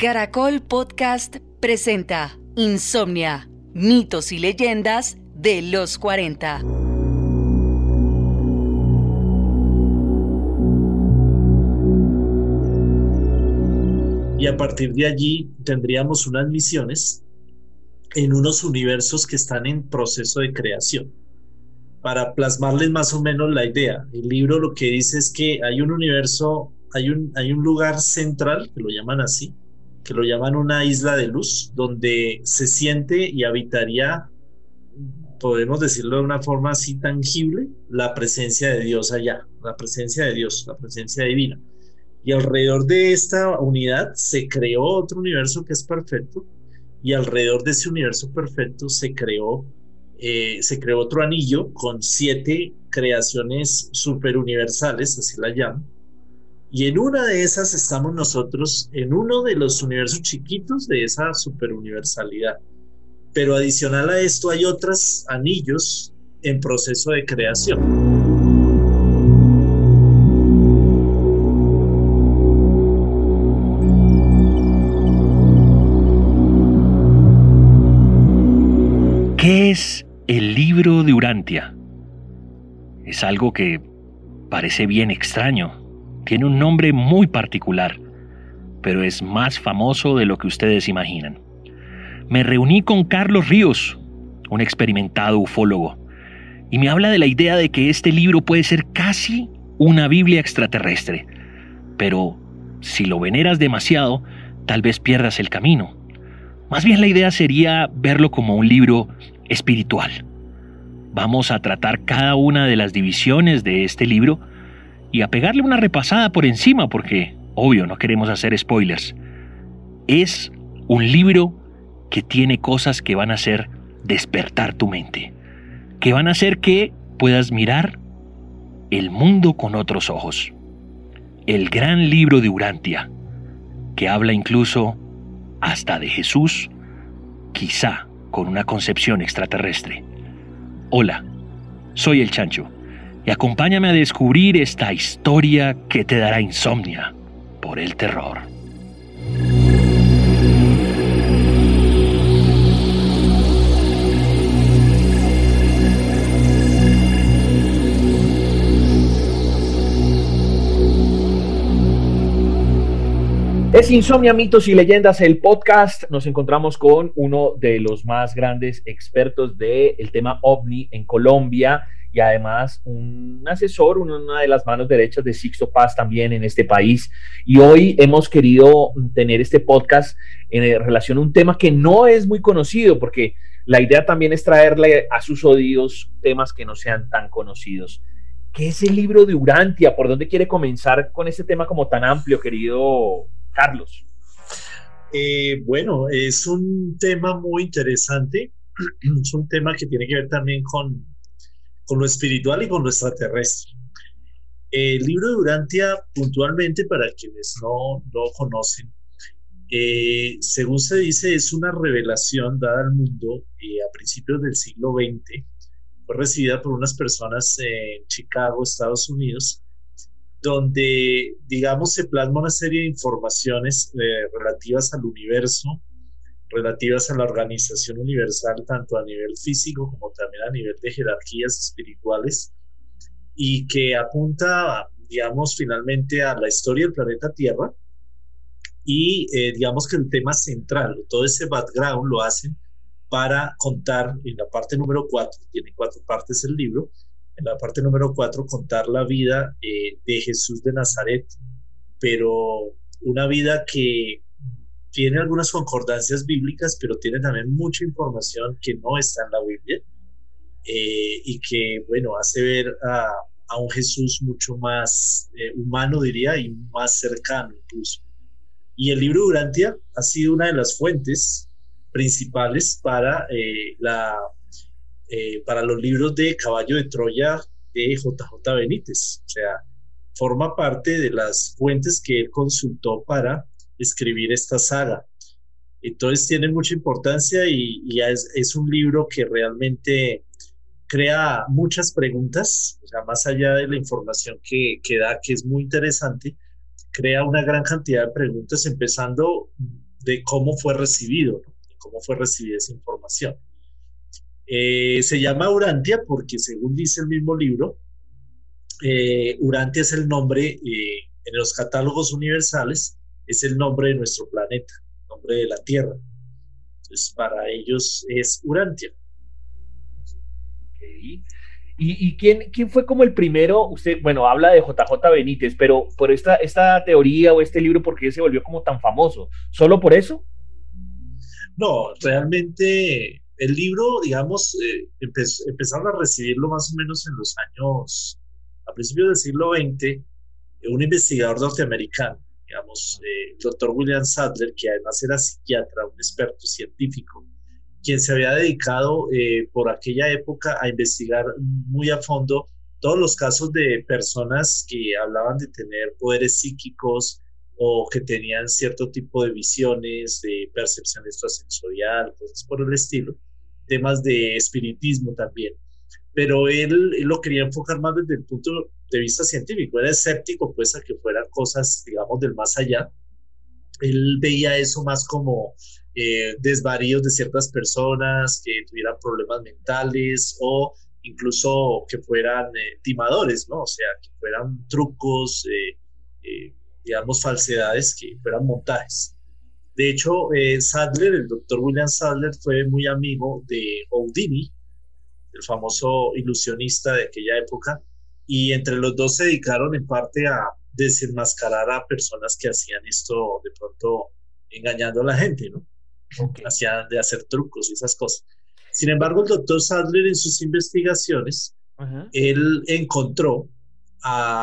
Caracol Podcast presenta Insomnia, mitos y leyendas de los 40. Y a partir de allí tendríamos unas misiones en unos universos que están en proceso de creación. Para plasmarles más o menos la idea, el libro lo que dice es que hay un universo, hay un, lugar central, que lo llaman así, lo llaman una isla de luz, donde se siente y habitaría, podemos decirlo de una forma así tangible, la presencia de Dios allá, la presencia de Dios, la presencia divina. Y alrededor de esta unidad se creó otro universo que es perfecto, y alrededor de ese universo perfecto se creó, eh, se creó otro anillo con siete creaciones superuniversales, así la llaman. Y en una de esas estamos nosotros, en uno de los universos chiquitos de esa superuniversalidad. Pero adicional a esto hay otros anillos en proceso de creación. ¿Qué es el libro de Urantia? Es algo que parece bien extraño. Tiene un nombre muy particular, pero es más famoso de lo que ustedes imaginan. Me reuní con Carlos Ríos, un experimentado ufólogo, y me habla de la idea de que este libro puede ser casi una Biblia extraterrestre, pero si lo veneras demasiado, tal vez pierdas el camino. Más bien la idea sería verlo como un libro espiritual. Vamos a tratar cada una de las divisiones de este libro y a pegarle una repasada por encima porque, obvio, no queremos hacer spoilers. Es un libro que tiene cosas que van a hacer despertar tu mente, que van a hacer que puedas mirar el mundo con otros ojos. El gran libro de Urantia, que habla incluso hasta de Jesús, quizá con una concepción extraterrestre. Hola, soy el Chancho y acompáñame a descubrir esta historia que te dará insomnia por el terror. Es Insomnia, Mitos y Leyendas, el podcast. Nos encontramos con uno de los más grandes expertos del tema ovni en Colombia y además un asesor, una de las manos derechas de Sixto Paz también en este país. Y hoy hemos querido tener este podcast en relación a un tema que no es muy conocido, porque la idea también es traerle a sus oídos temas que no sean tan conocidos. ¿Qué es el libro de Urantia? ¿Por dónde quiere comenzar con este tema como tan amplio, querido Carlos. Eh, bueno, es un tema muy interesante. Es un tema que tiene que ver también con, con lo espiritual y con lo extraterrestre. El libro de Urantia, puntualmente, para quienes no lo conocen, eh, según se dice, es una revelación dada al mundo eh, a principios del siglo XX. Fue recibida por unas personas en Chicago, Estados Unidos, donde, digamos, se plasma una serie de informaciones eh, relativas al universo, relativas a la organización universal, tanto a nivel físico como también a nivel de jerarquías espirituales, y que apunta, digamos, finalmente a la historia del planeta Tierra. Y eh, digamos que el tema central, todo ese background lo hacen para contar en la parte número 4, tiene cuatro partes el libro, en la parte número cuatro, contar la vida eh, de Jesús de Nazaret, pero una vida que tiene algunas concordancias bíblicas, pero tiene también mucha información que no está en la Biblia eh, y que, bueno, hace ver a, a un Jesús mucho más eh, humano, diría, y más cercano incluso. Y el libro Durantia ha sido una de las fuentes principales para la eh, para los libros de Caballo de Troya de JJ Benítez. O sea, forma parte de las fuentes que él consultó para escribir esta saga. Entonces tiene mucha importancia y, es, un libro que realmente crea muchas preguntas, o sea, más allá de la información que, que da, que es muy interesante, crea una gran cantidad de preguntas, empezando de cómo fue recibido, cómo fue recibida esa información. Eh, se llama Urantia porque, según dice el mismo libro, eh, Urantia es el nombre eh, en los catálogos universales, es el nombre de nuestro planeta, el nombre de la Tierra. Entonces, para ellos es Urantia. ¿Y, quién, quién, fue como el primero? Usted, bueno, habla de JJ Benítez, pero por esta, esta teoría o este libro, ¿por qué se volvió como tan famoso? ¿Solo por eso? No, realmente el libro, digamos, eh, empezaron a recibirlo más o menos en los años, a principios del siglo XX, un investigador norteamericano, digamos, eh, el doctor William Sadler, que además era psiquiatra, un experto científico, quien se había dedicado eh, por aquella época a investigar muy a fondo todos los casos de personas que hablaban de tener poderes psíquicos o que tenían cierto tipo de visiones, de percepción extrasensorial, cosas por el estilo, temas de espiritismo también. Pero él, él, lo quería enfocar más desde el punto de vista científico, era escéptico pues a que fueran cosas, digamos, del más allá. Él veía eso más como eh, desvaríos de ciertas personas que tuvieran problemas mentales o incluso que fueran eh, timadores, ¿no? O sea, que fueran trucos, eh, eh, digamos, falsedades, que fueran montajes. De hecho, Sadler, el doctor William Sadler, fue muy amigo de Houdini, el famoso ilusionista de aquella época, y entre los dos se dedicaron en parte a desenmascarar a personas que hacían esto de pronto engañando a la gente, ¿no? hacía de hacer trucos y esas cosas. Sin embargo, el doctor Sadler en sus investigaciones, él encontró,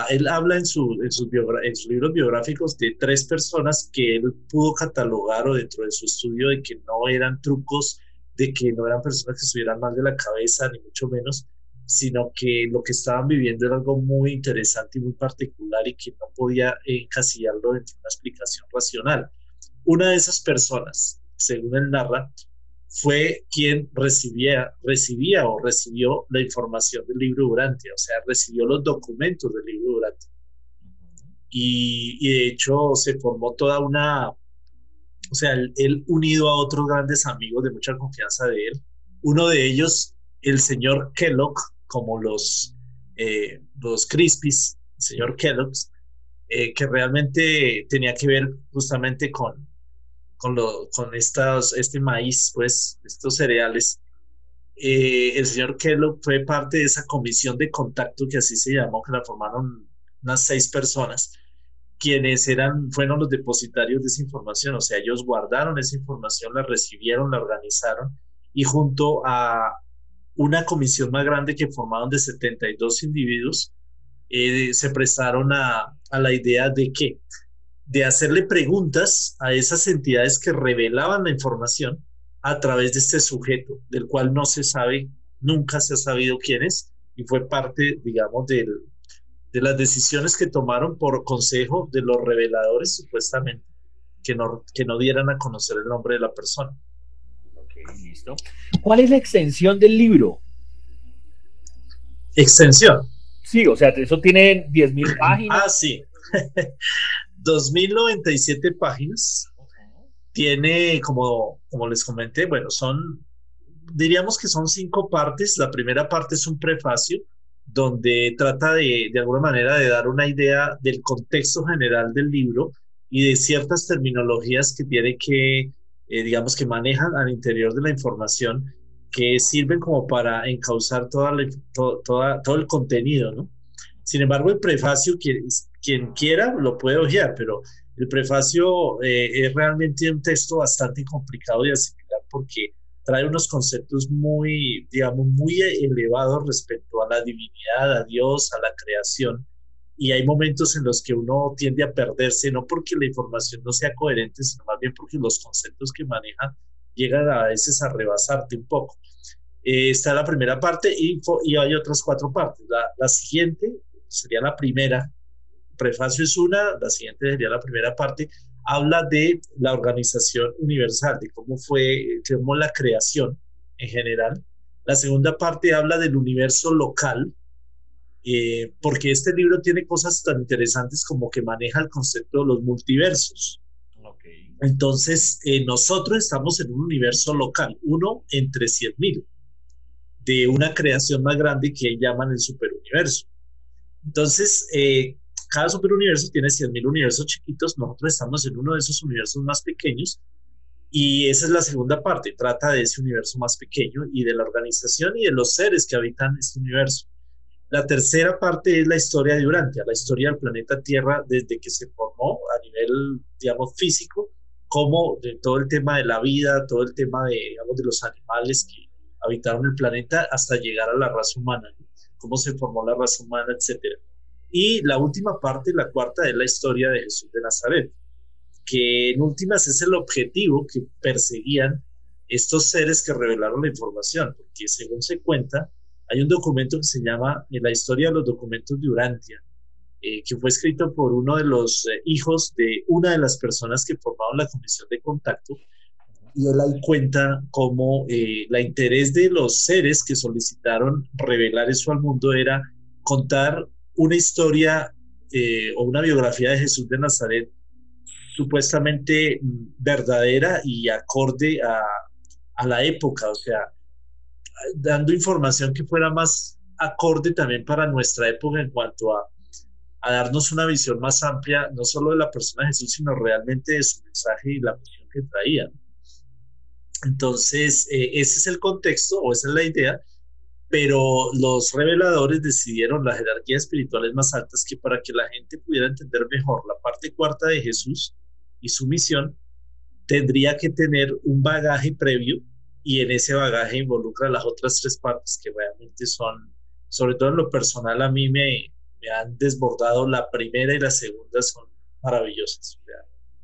él habla en, su, en, sus en, sus libros biográficos de tres personas que él pudo catalogar o dentro de su estudio de que no eran trucos, de que no eran personas que estuvieran mal de la cabeza, ni mucho menos, sino que lo que estaban viviendo era algo muy interesante y muy particular y que no podía encasillarlo dentro de una explicación racional. Una de esas personas según él narra, fue quien recibía, recibía o recibió la información del libro Durante, o sea, recibió los documentos del libro Durante. Y, de hecho se formó toda una, o sea, él, unido a otros grandes amigos de mucha confianza de él, uno de ellos, el señor Kellogg, como los, eh, los Crispies, el señor Kellogg, eh, que realmente tenía que ver justamente con, con, lo, con estos, este maíz, pues, estos cereales. Eh, el señor Kellogg fue parte de esa comisión de contacto que así se llamó, que la formaron unas seis personas, quienes eran, fueron los depositarios de esa información, o sea, ellos guardaron esa información, la recibieron, la organizaron y junto a una comisión más grande que formaron de 72 individuos, eh, se prestaron a, a la idea de que de hacerle preguntas a esas entidades que revelaban la información a través de este sujeto, del cual no se sabe, nunca se ha sabido quién es, y fue parte, digamos, del, de las decisiones que tomaron por consejo de los reveladores, supuestamente, que no, que no dieran a conocer el nombre de la persona. Ok, listo. ¿Cuál es la extensión del libro? Extensión. Sí, o sea, eso tiene 10.000 páginas. Ah, sí. 2097 páginas. Tiene, como, como les comenté, bueno, son, diríamos que son cinco partes. La primera parte es un prefacio donde trata de, de alguna manera, de dar una idea del contexto general del libro y de ciertas terminologías que tiene que, eh, digamos, que manejan al interior de la información que sirven como para encauzar toda toda, todo el contenido, ¿no? Sin embargo, el prefacio, quien, quien quiera lo puede ojear, pero el prefacio eh, es realmente un texto bastante complicado de asimilar porque trae unos conceptos muy, digamos, muy elevados respecto a la divinidad, a Dios, a la creación. Y hay momentos en los que uno tiende a perderse, no porque la información no sea coherente, sino más bien porque los conceptos que maneja llegan a veces a rebasarte un poco. Eh, está la primera parte y, y hay otras cuatro partes. La, la siguiente sería la primera, prefacio es una, la siguiente sería la primera parte, habla de la organización universal, de cómo fue, cómo la creación en general. La segunda parte habla del universo local, eh, porque este libro tiene cosas tan interesantes como que maneja el concepto de los multiversos. Entonces, eh, nosotros estamos en un universo local, uno entre 100.000, de una creación más grande que llaman el superuniverso. Entonces, eh, cada superuniverso tiene 100.000 universos chiquitos, nosotros estamos en uno de esos universos más pequeños y esa es la segunda parte, trata de ese universo más pequeño y de la organización y de los seres que habitan este universo. La tercera parte es la historia de Urantia, la historia del planeta Tierra desde que se formó a nivel, digamos, físico, como de todo el tema de la vida, todo el tema de, digamos, de los animales que habitaron el planeta hasta llegar a la raza humana, cómo se formó la raza humana, etcétera. Y la última parte, la cuarta, es la historia de Jesús de Nazaret, que en últimas es el objetivo que perseguían estos seres que revelaron la información, porque según se cuenta, hay un documento que se llama La historia de los documentos de Urantia, eh, que fue escrito por uno de los eh, hijos de una de las personas que formaron la comisión de contacto, y él cuenta cómo eh, la interés de los seres que solicitaron revelar eso al mundo era contar una historia eh, o una biografía de Jesús de Nazaret supuestamente verdadera y acorde a, a la época, o sea, dando información que fuera más acorde también para nuestra época en cuanto a, a darnos una visión más amplia, no solo de la persona de Jesús, sino realmente de su mensaje y la misión que traía. Entonces, eh, ese es el contexto o esa es la idea, pero los reveladores decidieron las jerarquías espirituales más altas que para que la gente pudiera entender mejor la parte cuarta de Jesús y su misión, tendría que tener un bagaje previo y en ese bagaje involucra las otras tres partes que realmente son, sobre todo en lo personal, a mí me, me han desbordado. La primera y la segunda son maravillosas.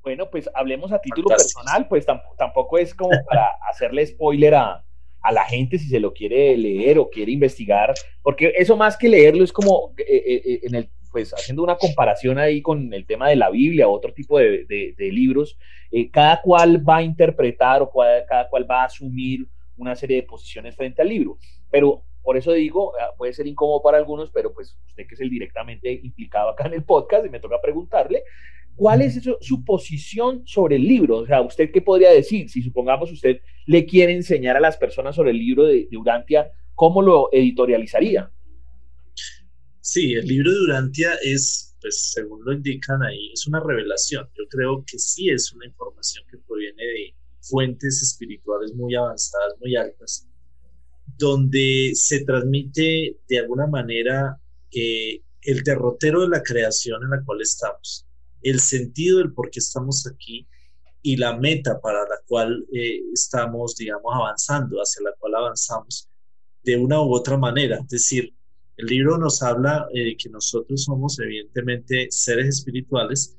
Bueno, pues hablemos a título personal, pues tampoco, es como para hacerle spoiler a, la gente si se lo quiere leer o quiere investigar, porque eso más que leerlo es como eh, eh, eh, en el, pues haciendo una comparación ahí con el tema de la Biblia o otro tipo de, libros, cada cual va a interpretar o cada cual va a asumir una serie de posiciones frente al libro. Pero por eso digo, ah, puede ser incómodo para algunos, pero pues usted que es el directamente implicado acá en el podcast y me toca preguntarle, ¿Cuál es su posición sobre el libro? O sea, ¿usted qué podría decir? Si supongamos usted le quiere enseñar a las personas sobre el libro de, Urantia, ¿cómo lo editorializaría? Sí, el libro de Urantia es, pues según lo indican ahí, es una revelación. Yo creo que sí es una información que proviene de fuentes espirituales muy avanzadas, muy altas, donde se transmite de alguna manera eh, el derrotero de la creación en la cual estamos el sentido del por qué estamos aquí y la meta para la cual eh, estamos, digamos, avanzando, hacia la cual avanzamos de una u otra manera. Es decir, el libro nos habla eh, que nosotros somos evidentemente seres espirituales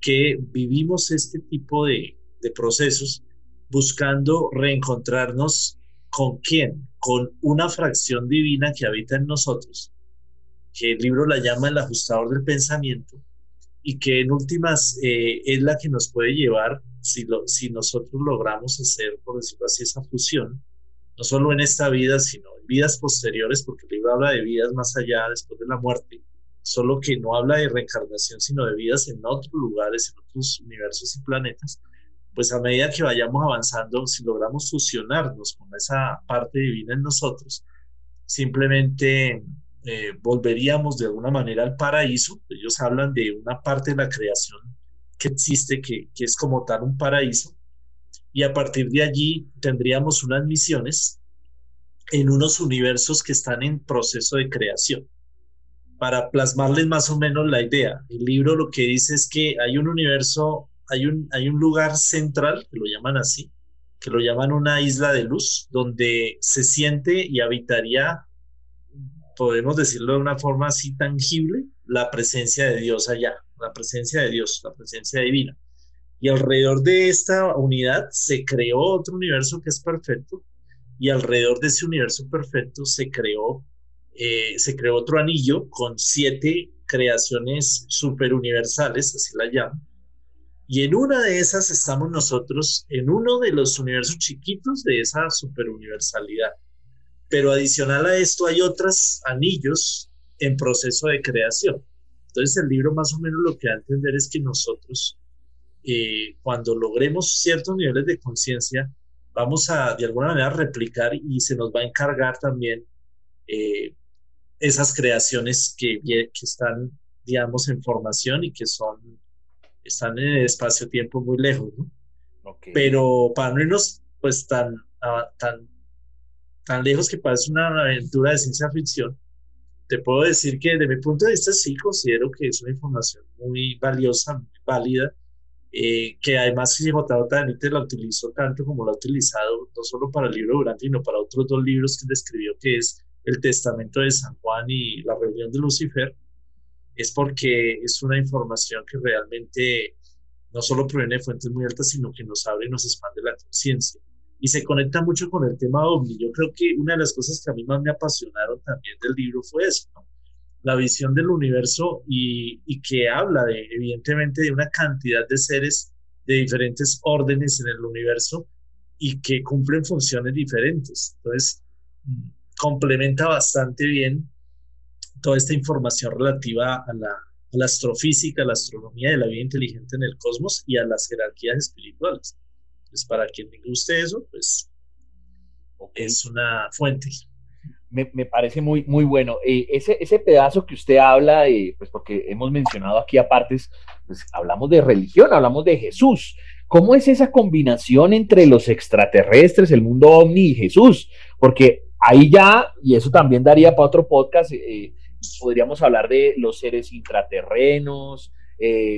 que vivimos este tipo de, de procesos buscando reencontrarnos con quién, con una fracción divina que habita en nosotros, que el libro la llama el ajustador del pensamiento, y que en últimas eh, es la que nos puede llevar, si, lo, si nosotros logramos hacer, por decirlo así, esa fusión, no solo en esta vida, sino en vidas posteriores, porque el libro habla de vidas más allá, después de la muerte, solo que no habla de reencarnación, sino de vidas en otros lugares, en otros universos y planetas, pues a medida que vayamos avanzando, si logramos fusionarnos con esa parte divina en nosotros, simplemente eh, volveríamos de alguna manera al paraíso. Ellos hablan de una parte de la creación que existe, que, que es como tal un paraíso, y a partir de allí tendríamos unas misiones en unos universos que están en proceso de creación. Para plasmarles más o menos la idea, el libro lo que dice es que hay un universo, hay un, hay un lugar central, que lo llaman así, que lo llaman una isla de luz, donde se siente y habitaría podemos decirlo de una forma así tangible, la presencia de Dios allá, la presencia de Dios, la presencia divina. Y alrededor de esta unidad se creó otro universo que es perfecto, y alrededor de ese universo perfecto se creó, eh, se creó otro anillo con siete creaciones superuniversales, así la llaman. Y en una de esas estamos nosotros, en uno de los universos chiquitos de esa superuniversalidad. Pero adicional a esto hay otros anillos en proceso de creación. Entonces el libro más o menos lo que da a entender es que nosotros eh, cuando logremos ciertos niveles de conciencia, vamos a de alguna manera replicar y se nos va a encargar también eh, esas creaciones que, que, están, digamos, en formación y que son, están en el espacio-tiempo muy lejos, ¿no? Pero para no irnos pues tan, tan, tan lejos que parece una aventura de ciencia ficción, te puedo decir que desde mi punto de vista sí considero que es una información muy valiosa, muy válida, eh, que además J.J. Benítez la utilizó tanto como la ha utilizado, no solo para el libro Durante, sino para otros dos libros que describió, que es El Testamento de San Juan y La Rebelión de Lucifer, es porque es una información que realmente no solo proviene de fuentes muy altas, sino que nos abre y nos expande la conciencia. Y se conecta mucho con el tema OVNI. Yo creo que una de las cosas que a mí más me apasionaron también del libro fue eso, ¿no? la visión del universo y, que habla de, evidentemente de una cantidad de seres de diferentes órdenes en el universo y que cumplen funciones diferentes. Entonces, complementa bastante bien toda esta información relativa a la, astrofísica, a la astronomía de la vida inteligente en el cosmos y a las jerarquías espirituales. Pues para quien le guste eso, pues es una fuente me, parece muy, muy bueno. Eh, ese, ese pedazo que usted habla, eh, pues porque hemos mencionado aquí aparte, pues hablamos de religión, hablamos de Jesús. ¿Cómo es esa combinación entre los extraterrestres, el mundo ovni y Jesús? Porque ahí ya, y eso también daría para otro podcast, eh, podríamos hablar de los seres intraterrenos,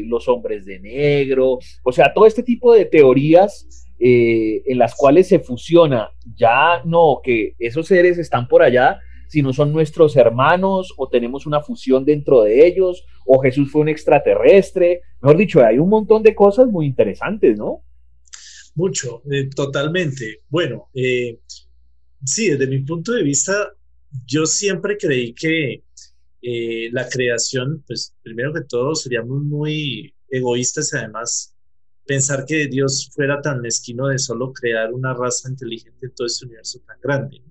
los hombres de negro, o sea, todo este tipo de teorías eh, en las cuales se fusiona ya no que esos seres están por allá, sino son nuestros hermanos o tenemos una fusión dentro de ellos o Jesús fue un extraterrestre. Mejor dicho, hay un montón de cosas muy interesantes, ¿no? Mucho, eh, totalmente. Bueno, eh, sí, desde mi punto de vista, yo siempre creí que la creación, pues primero que todo, seríamos muy egoístas y además pensar que Dios fuera tan mezquino de solo crear una raza inteligente en todo este universo tan grande.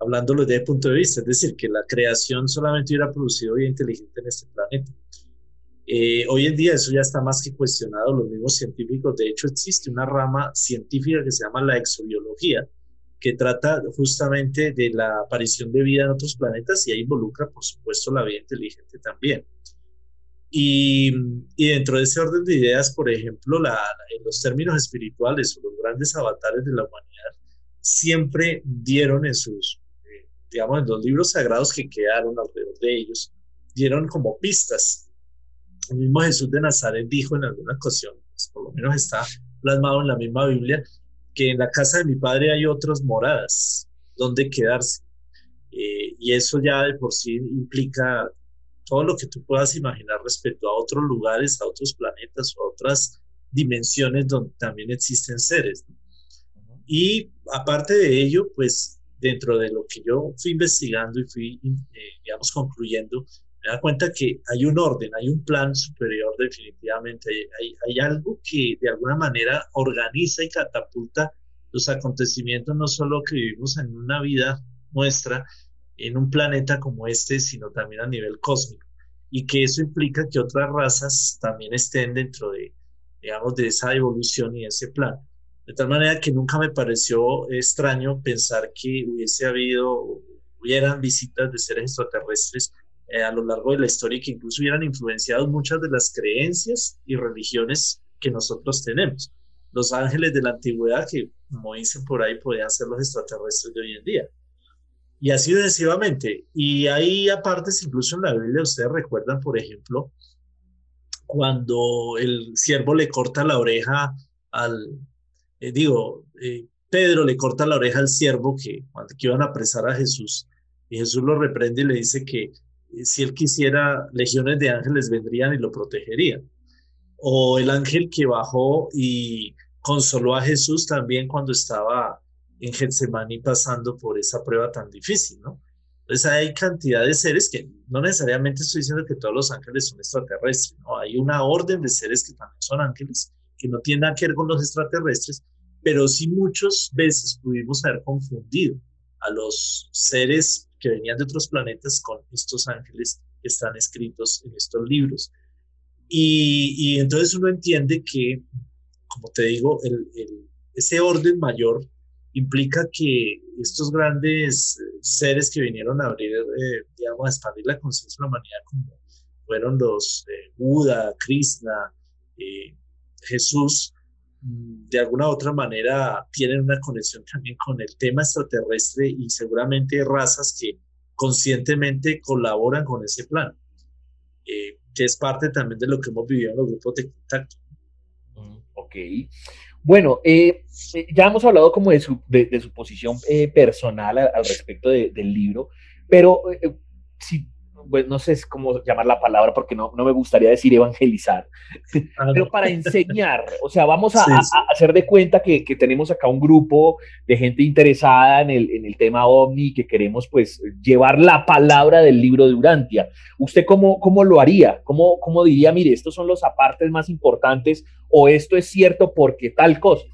Hablándolo desde el punto de vista, es decir, que la creación solamente hubiera producido vida inteligente en este planeta. Eh, hoy en día eso ya está más que cuestionado, los mismos científicos, de hecho existe una rama científica que se llama la exobiología, que trata justamente de la aparición de vida en otros planetas y ahí involucra, por supuesto, la vida inteligente también. Y, dentro de ese orden de ideas, por ejemplo, la, en los términos espirituales los grandes avatares de la humanidad siempre dieron en sus, eh, digamos, en los libros sagrados que quedaron alrededor de ellos, dieron como pistas. El mismo Jesús de Nazaret dijo en alguna ocasión, pues, por lo menos está plasmado en la misma Biblia, que en la casa de mi padre hay otras moradas donde quedarse. Eh, y eso ya de por sí implica todo lo que tú puedas imaginar respecto a otros lugares, a otros planetas o a otras dimensiones donde también existen seres. Y aparte de ello, pues dentro de lo que yo fui investigando y fui, eh, digamos, concluyendo, me da cuenta que hay un orden, hay un plan superior definitivamente, hay, hay, algo que de alguna manera organiza y catapulta los acontecimientos, no solo que vivimos en una vida nuestra, en un planeta como este, sino también a nivel cósmico. Y que eso implica que otras razas también estén dentro de, digamos, de esa evolución y ese plan. De tal manera que nunca me pareció extraño pensar que hubiese habido, hubieran visitas de seres extraterrestres eh, a lo largo de la historia y que incluso hubieran influenciado muchas de las creencias y religiones que nosotros tenemos. Los ángeles de la antigüedad, que como dicen por ahí, podían ser los extraterrestres de hoy en día. Y así sucesivamente. Y hay apartes, incluso en la Biblia, ustedes recuerdan, por ejemplo, cuando el siervo le corta la oreja al, eh, digo, eh, Pedro le corta la oreja al siervo que, que iban a apresar a Jesús. Y Jesús lo reprende y le dice que eh, si él quisiera, legiones de ángeles vendrían y lo protegerían. O el ángel que bajó y consoló a Jesús también cuando estaba en Getsemaní pasando por esa prueba tan difícil, ¿no? Entonces hay cantidad de seres que no necesariamente estoy diciendo que todos los ángeles son extraterrestres, ¿no? Hay una orden de seres que también son ángeles, que no tienen nada que ver con los extraterrestres, pero sí muchas veces pudimos haber confundido a los seres que venían de otros planetas con estos ángeles que están escritos en estos libros. Y, entonces uno entiende que, como te digo, ese orden mayor implica que estos grandes seres que vinieron a abrir, eh, digamos, a expandir la conciencia de la humanidad, como fueron los eh, Buda, Krishna, eh, Jesús, mm, de alguna u otra manera tienen una conexión también con el tema extraterrestre y seguramente razas que conscientemente colaboran con ese plan, eh, que es parte también de lo que hemos vivido en los grupos de contacto. Mm, ok. Bueno, ya hemos hablado como de su, de, su posición personal al, respecto del libro, pero si pues no sé cómo llamar la palabra porque no, no me gustaría decir evangelizar, ah, pero para enseñar, o sea, vamos a, hacer de cuenta que, que, tenemos acá un grupo de gente interesada en el, en el tema ovni que queremos pues llevar la palabra del libro de Urantia. ¿Usted cómo, cómo lo haría? ¿Cómo, ¿Cómo diría, mire, estos son los apartes más importantes o esto es cierto porque tal cosa?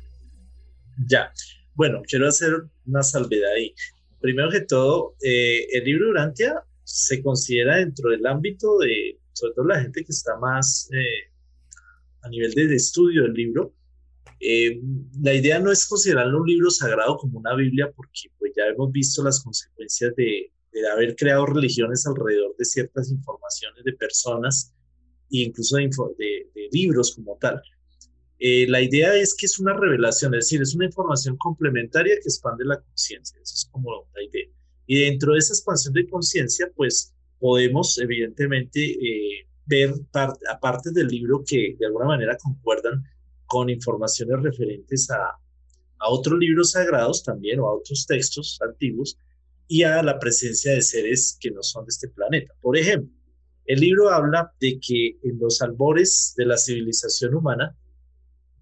Ya, bueno, quiero hacer una salvedad ahí. Primero que todo, eh, el libro Urantia se considera dentro del ámbito de, sobre todo la gente que está más eh, a nivel de, estudio del libro, eh, la idea no es considerarlo un libro sagrado como una Biblia, porque pues ya hemos visto las consecuencias de, de haber creado religiones alrededor de ciertas informaciones de personas e incluso de, de libros como tal. Eh, la idea es que es una revelación, es decir, es una información complementaria que expande la conciencia. Eso es como la idea. Y dentro de esa expansión de conciencia, pues podemos evidentemente eh, ver partes del libro que de alguna manera concuerdan con informaciones referentes a, a otros libros sagrados también o a otros textos antiguos y a la presencia de seres que no son de este planeta. Por ejemplo, el libro habla de que en los albores de la civilización humana,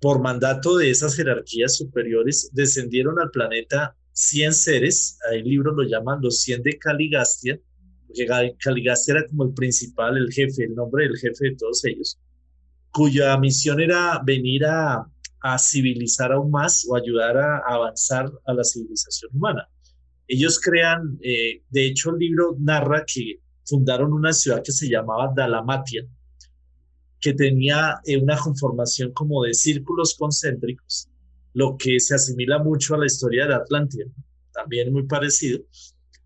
por mandato de esas jerarquías superiores, descendieron al planeta 100 seres, el libro lo llaman los 100 de Caligastia, porque Caligastia era como el principal, el jefe, el nombre del jefe de todos ellos, cuya misión era venir a, civilizar aún más o ayudar a, avanzar a la civilización humana. Ellos crean, eh, de hecho el libro narra que fundaron una ciudad que se llamaba Dalamatia, que tenía eh, una conformación como de círculos concéntricos lo que se asimila mucho a la historia de la Atlántida, también muy parecido,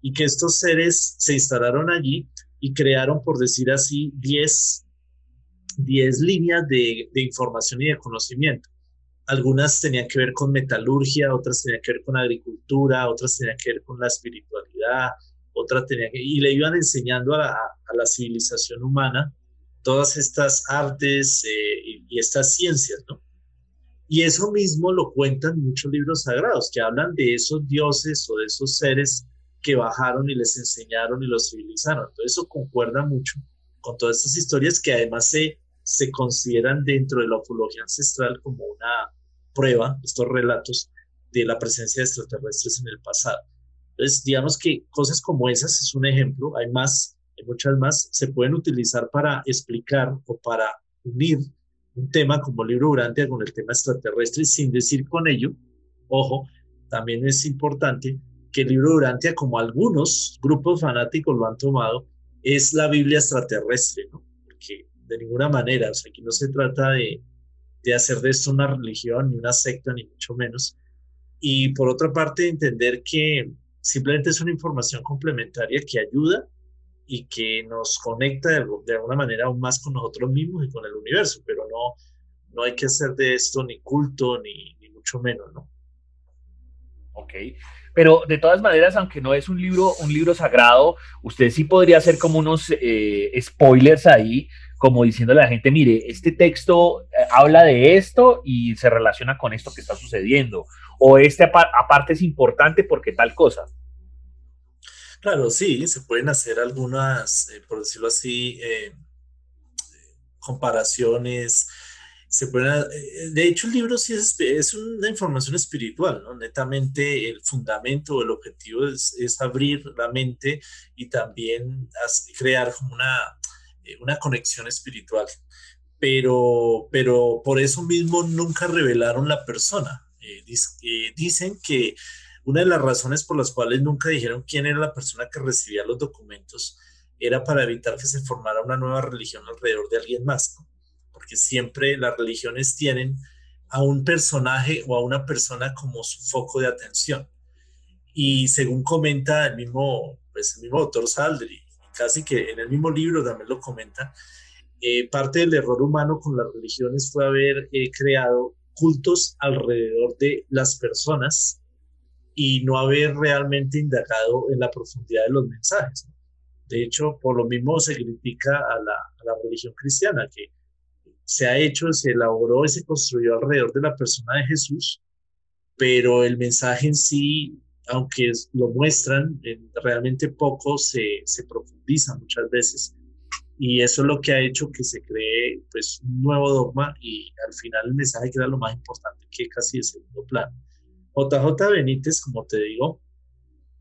y que estos seres se instalaron allí y crearon, por decir así, 10, 10 líneas de, información y de conocimiento. Algunas tenían que ver con metalurgia, otras tenían que ver con agricultura, otras tenían que ver con la espiritualidad, otras tenían que, y le iban enseñando a la, a la civilización humana todas estas artes eh, y, y, estas ciencias, ¿no? Y eso mismo lo cuentan muchos libros sagrados, que hablan de esos dioses o de esos seres que bajaron y les enseñaron y los civilizaron. Entonces eso concuerda mucho con todas estas historias que además se, se consideran dentro de la ufología ancestral como una prueba, estos relatos de la presencia de extraterrestres en el pasado. Entonces, digamos que cosas como esas es un ejemplo, hay más, hay muchas más, se pueden utilizar para explicar o para unir un tema como libro Urantia con el tema extraterrestre, sin decir con ello, ojo, también es importante que el libro Urantia, como algunos grupos fanáticos lo han tomado, es la Biblia extraterrestre, ¿no? Porque de ninguna manera, o sea, aquí no se trata de, de hacer de esto una religión, ni una secta, ni mucho menos. Y por otra parte, entender que simplemente es una información complementaria que ayuda y que nos conecta de, alguna manera aún más con nosotros mismos y con el universo, pero no, no hay que hacer de esto ni culto ni, ni mucho menos, ¿no? Ok, pero de todas maneras, aunque no es un libro, un libro sagrado, usted sí podría hacer como unos eh, spoilers ahí, como diciéndole a la gente, mire, este texto eh, habla de esto y se relaciona con esto que está sucediendo, o este aparte es importante porque tal cosa. Claro, sí, se pueden hacer algunas, eh, por decirlo así, eh, comparaciones. Se pueden, eh, de hecho, el libro sí es, es, una información espiritual, ¿no? Netamente el fundamento, el objetivo es, es abrir la mente y también crear como una, una conexión espiritual. Pero, pero por eso mismo nunca revelaron la persona. dicen que una de las razones por las cuales nunca dijeron quién era la persona que recibía los documentos era para evitar que se formara una nueva religión alrededor de alguien más. porque siempre las religiones tienen a un personaje o a una persona como su foco de atención. Y según comenta el mismo, pues, el mismo Saldri, casi que en el mismo libro también lo comenta, eh, parte del error humano con las religiones fue haber eh, creado cultos alrededor de las personas y no haber realmente indagado en la profundidad de los mensajes. De hecho, por lo mismo se critica a la, a la religión cristiana, que se ha hecho, se elaboró y se construyó alrededor de la persona de Jesús, pero el mensaje en sí, aunque lo muestran, realmente poco se, se profundiza muchas veces. Y eso es lo que ha hecho que se cree pues, un nuevo dogma y al final el mensaje queda lo más importante que casi de segundo plano. JJ Benítez, como te digo,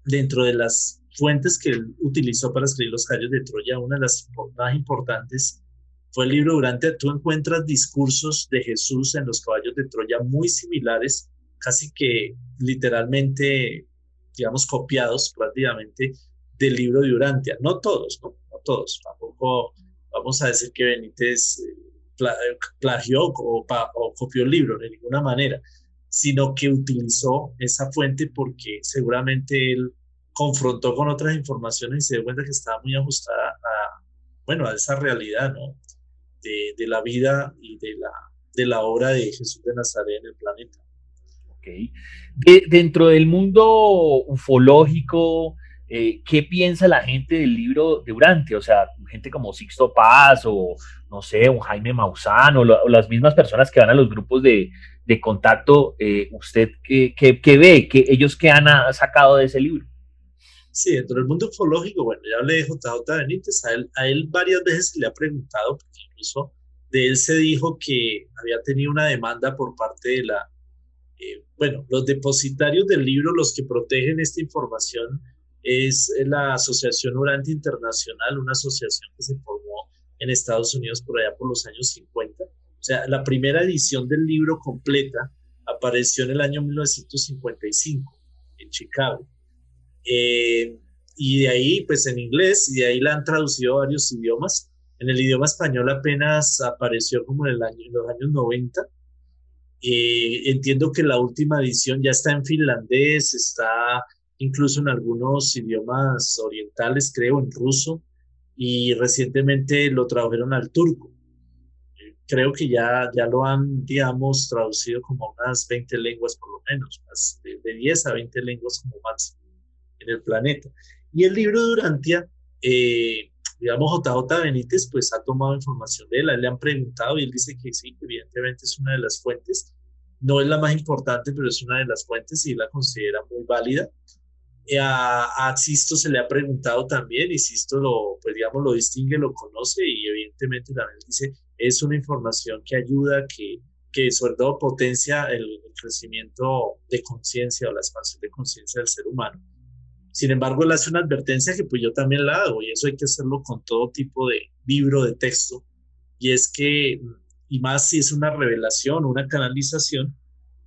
dentro de las fuentes que él utilizó para escribir Los Calles de Troya, una de las más importantes fue el libro Durante, tú encuentras discursos de Jesús en los caballos de Troya muy similares, casi que literalmente, digamos, copiados prácticamente del libro de Urantia. No todos, ¿no? No todos. Tampoco vamos a decir que Benítez eh, plagió o, o copió el libro de ninguna manera, sino que utilizó esa fuente porque seguramente él confrontó con otras informaciones y se dio cuenta que estaba muy ajustada a, bueno, a esa realidad, ¿no? de, la vida y de la, de la obra de Jesús de Nazaret en el planeta. Okay. dentro del mundo ufológico, eh, ¿qué piensa la gente del libro de Urantia? O sea, gente como Sixto Paz o, no sé, un Jaime Maussan o, las mismas personas que van a los grupos de, de contacto, eh, ¿usted qué, qué, qué ve? ¿Qué, ¿Ellos qué han sacado de ese libro? Sí, dentro del mundo ufológico, bueno, ya hablé de JJ Benítez, a él, a él varias veces le ha preguntado, porque incluso de él se dijo que había tenido una demanda por parte de la, eh, bueno, los depositarios del libro, los que protegen esta información, es la Asociación Urante Internacional, una asociación que se formó en Estados Unidos por allá por los años 50. O sea, la primera edición del libro completa apareció en el año 1955 en Chicago. Eh, y de ahí, pues en inglés, y de ahí la han traducido a varios idiomas. En el idioma español apenas apareció como en, el año, los años 90. Eh, entiendo que la última edición ya está en finlandés, está incluso en algunos idiomas orientales, creo, en ruso, y recientemente lo tradujeron al turco. Creo que ya, ya lo han, digamos, traducido como unas 20 lenguas por lo menos, de, de 10 a 20 lenguas como máximo en el planeta. Y el libro de Durantia, eh, digamos, JJ Benítez, pues ha tomado información de él, le han preguntado y él dice que sí, evidentemente es una de las fuentes. No es la más importante, pero es una de las fuentes y la considera muy válida. Eh, a, a, Sisto se le ha preguntado también y Sisto lo, pues digamos, lo distingue, lo conoce y evidentemente también dice, es una información que ayuda, que, que sobre todo potencia el, crecimiento de conciencia o la expansión de conciencia del ser humano. Sin embargo, él hace una advertencia que pues yo también la hago y eso hay que hacerlo con todo tipo de libro de texto. Y es que, y más si es una revelación, una canalización,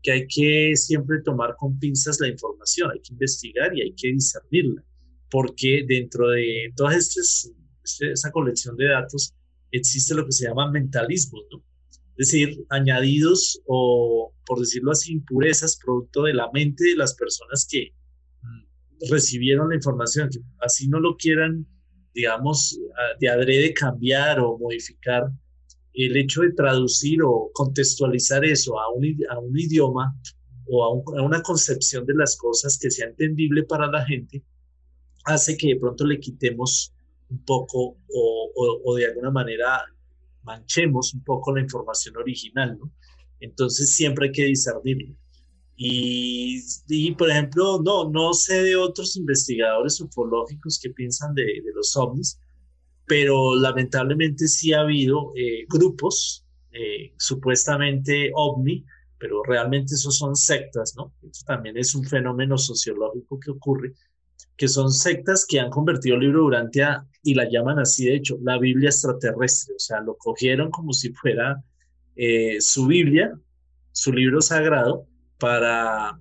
que hay que siempre tomar con pinzas la información, hay que investigar y hay que discernirla, porque dentro de toda esa colección de datos existe lo que se llama mentalismo, ¿no? Es decir, añadidos o, por decirlo así, impurezas producto de la mente de las personas que recibieron la información, que así no lo quieran, digamos, de adrede cambiar o modificar, el hecho de traducir o contextualizar eso a un, a un idioma o a, una concepción de las cosas que sea entendible para la gente, hace que de pronto le quitemos un poco o, de alguna manera manchemos un poco la información original, ¿no? Entonces siempre hay que discernirlo. Y, y, por ejemplo, no, no sé de otros investigadores ufológicos que piensan de, los ovnis, pero lamentablemente sí ha habido eh, grupos eh, supuestamente ovni, pero realmente esos son sectas, ¿no? Eso también es un fenómeno sociológico que ocurre, que son sectas que han convertido el libro Durantia y la llaman así, de hecho, la Biblia extraterrestre, o sea, lo cogieron como si fuera eh, su Biblia, su libro sagrado, para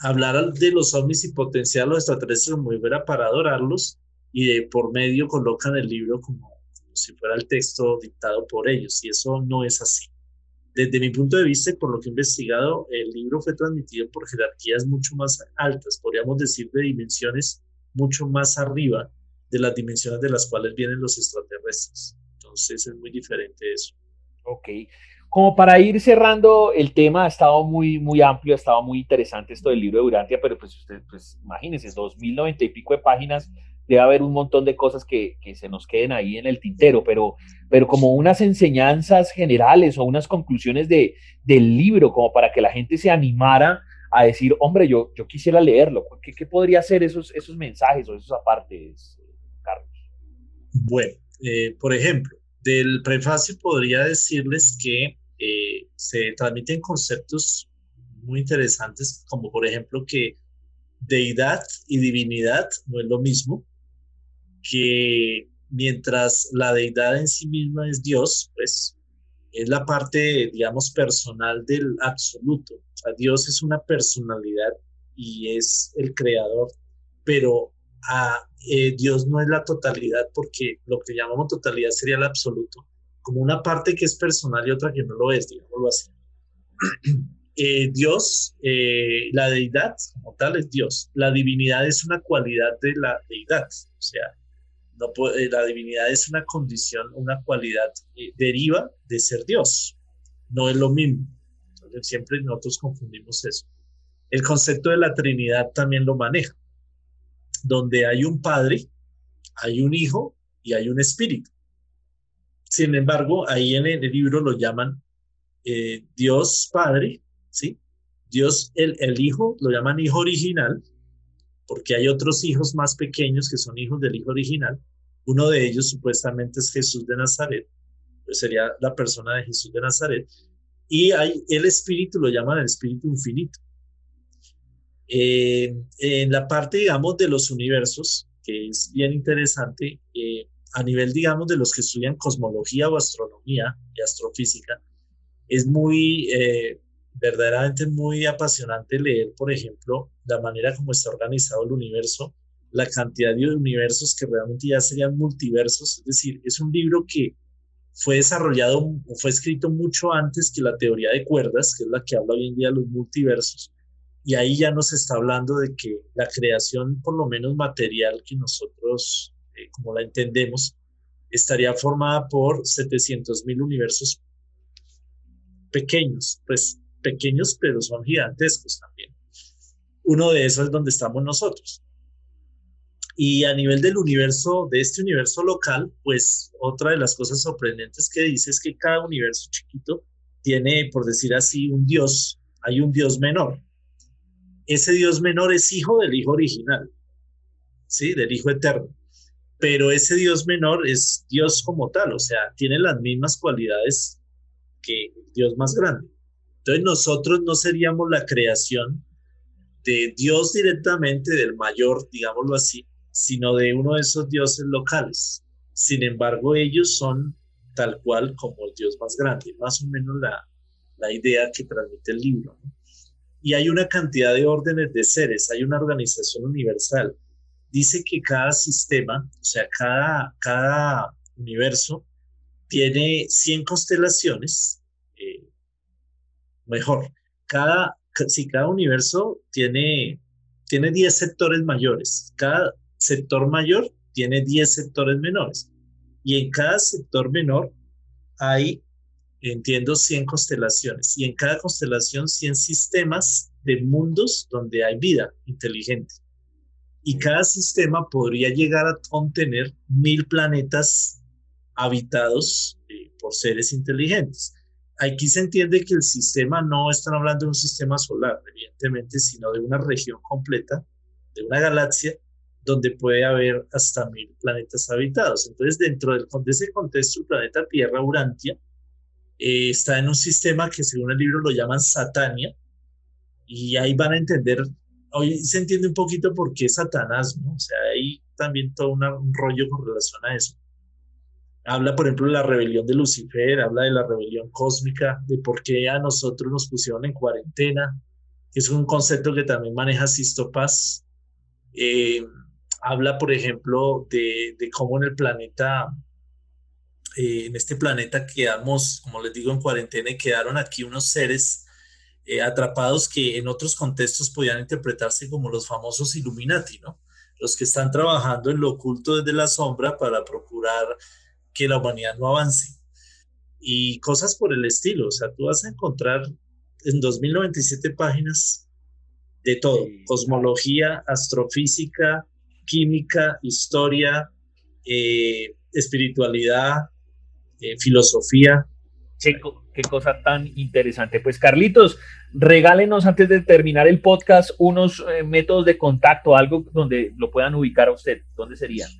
hablar de los ovnis y potenciar a los extraterrestres muy vera para adorarlos y de por medio colocan el libro como si fuera el texto dictado por ellos, y eso no es así. Desde mi punto de vista y por lo que he investigado, el libro fue transmitido por jerarquías mucho más altas, podríamos decir de dimensiones mucho más arriba de las dimensiones de las cuales vienen los extraterrestres. Entonces es muy diferente eso. Ok. Como para ir cerrando el tema, ha estado muy, muy amplio, ha estado muy interesante esto del libro de Durantia, pero pues usted, pues imagínense, 2090 y pico de páginas, debe haber un montón de cosas que, que, se nos queden ahí en el tintero, pero, pero como unas enseñanzas generales o unas conclusiones de, del libro, como para que la gente se animara a decir, hombre, yo, yo quisiera leerlo. ¿Qué, qué podría ser esos, esos mensajes o esos apartes, Carlos? Bueno, eh, por ejemplo, del prefacio podría decirles que eh, se transmiten conceptos muy interesantes, como por ejemplo que deidad y divinidad no es lo mismo, que mientras la deidad en sí misma es Dios, pues es la parte, digamos, personal del absoluto. O sea, Dios es una personalidad y es el creador, pero a, eh, Dios no es la totalidad porque lo que llamamos totalidad sería el absoluto, como una parte que es personal y otra que no lo es, digámoslo así. Eh, Dios, eh, la deidad como tal es Dios. La divinidad es una cualidad de la deidad. O sea, puede, la divinidad es una condición, una cualidad, deriva de ser Dios. No es lo mismo. Siempre nosotros confundimos eso. El concepto de la Trinidad también lo maneja donde hay un Padre, hay un Hijo y hay un Espíritu. Sin embargo, ahí en el libro lo llaman eh, Dios Padre, ¿sí? Dios el, el Hijo, lo llaman Hijo original, porque hay otros hijos más pequeños que son hijos del Hijo original. Uno de ellos supuestamente es Jesús de Nazaret, pues sería la persona de Jesús de Nazaret. Y el Espíritu, lo llaman el Espíritu infinito. Eh, en la parte, digamos, de los universos, que es bien interesante, eh, a nivel, digamos, de los que estudian cosmología o astronomía y astrofísica, es muy, eh, verdaderamente muy apasionante leer, por ejemplo, la manera como está organizado el universo, la cantidad de universos que realmente ya serían multiversos, es decir, es un libro que fue desarrollado o fue escrito mucho antes que la teoría de cuerdas, que es la que habla hoy en día de los multiversos, y ahí ya nos está hablando de que la creación, por lo menos material que nosotros, eh, como la entendemos, estaría formada por 700 mil universos pequeños, pues pequeños, pero son gigantescos también. Uno de esos es donde estamos nosotros. Y a nivel del universo, de este universo local, pues otra de las cosas sorprendentes que dice es que cada universo chiquito tiene, por decir así, un dios. Hay un dios menor ese Dios menor es hijo del Hijo original, ¿sí? Del Hijo eterno. Pero ese Dios menor es Dios como tal, o sea, tiene las mismas cualidades que el Dios más grande. Entonces nosotros no seríamos la creación de Dios directamente, del mayor, digámoslo así, sino de uno de esos dioses locales. Sin embargo, ellos son tal cual como el Dios más grande, más o menos la, la idea que transmite el libro. ¿no? y hay una cantidad de órdenes de seres, hay una organización universal. Dice que cada sistema, o sea, cada, cada universo tiene 100 constelaciones, eh, mejor, cada, si cada universo tiene, tiene 10 sectores mayores, cada sector mayor tiene 10 sectores menores, y en cada sector menor hay entiendo 100 constelaciones. Y en cada constelación 100 sistemas de mundos donde hay vida inteligente. Y cada sistema podría llegar a contener mil planetas habitados eh, por seres inteligentes. Aquí se entiende que el sistema no están hablando de un sistema solar, evidentemente, sino de una región completa, de una galaxia, donde puede haber hasta mil planetas habitados. Entonces, dentro del, de ese contexto, el planeta Tierra, Urantia, eh, está en un sistema que según el libro lo llaman Satania, y ahí van a entender, hoy se entiende un poquito por qué Satanás, ¿no? O sea, hay también todo un rollo con relación a eso. Habla, por ejemplo, de la rebelión de Lucifer, habla de la rebelión cósmica, de por qué a nosotros nos pusieron en cuarentena, que es un concepto que también maneja Sistopas. Eh, habla, por ejemplo, de, de cómo en el planeta eh, en este planeta quedamos, como les digo, en cuarentena y quedaron aquí unos seres eh, atrapados que en otros contextos podían interpretarse como los famosos Illuminati, ¿no? Los que están trabajando en lo oculto desde la sombra para procurar que la humanidad no avance. Y cosas por el estilo, o sea, tú vas a encontrar en 2097 páginas de todo, cosmología, astrofísica, química, historia, eh, espiritualidad, eh, filosofía. Qué, qué, cosa tan interesante. Pues Carlitos, regálenos antes de terminar el podcast unos eh, métodos de contacto, algo donde lo puedan ubicar a usted. ¿Dónde serían?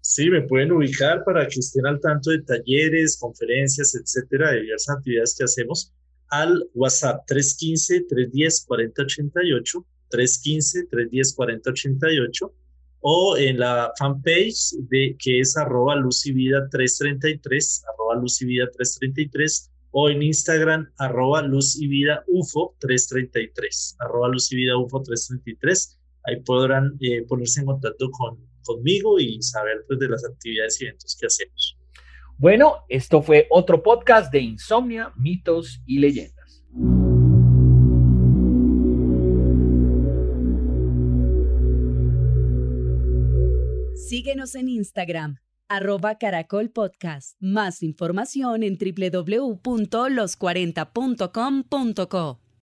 Sí, me pueden ubicar para que estén al tanto de talleres, conferencias, etcétera, de diversas actividades que hacemos al WhatsApp 315-310-4088, 315-310-4088 o en la fanpage de, que es arroba luz y vida 333, arroba luz y vida 333, o en Instagram arroba luz y vida UFO 333, arroba luz y vida UFO 333. Ahí podrán eh, ponerse en contacto con, conmigo y saber pues, de las actividades y eventos que hacemos. Bueno, esto fue otro podcast de Insomnia, mitos y leyendas. Síguenos en Instagram, arroba Caracol Podcast. Más información en www.los40.com.co.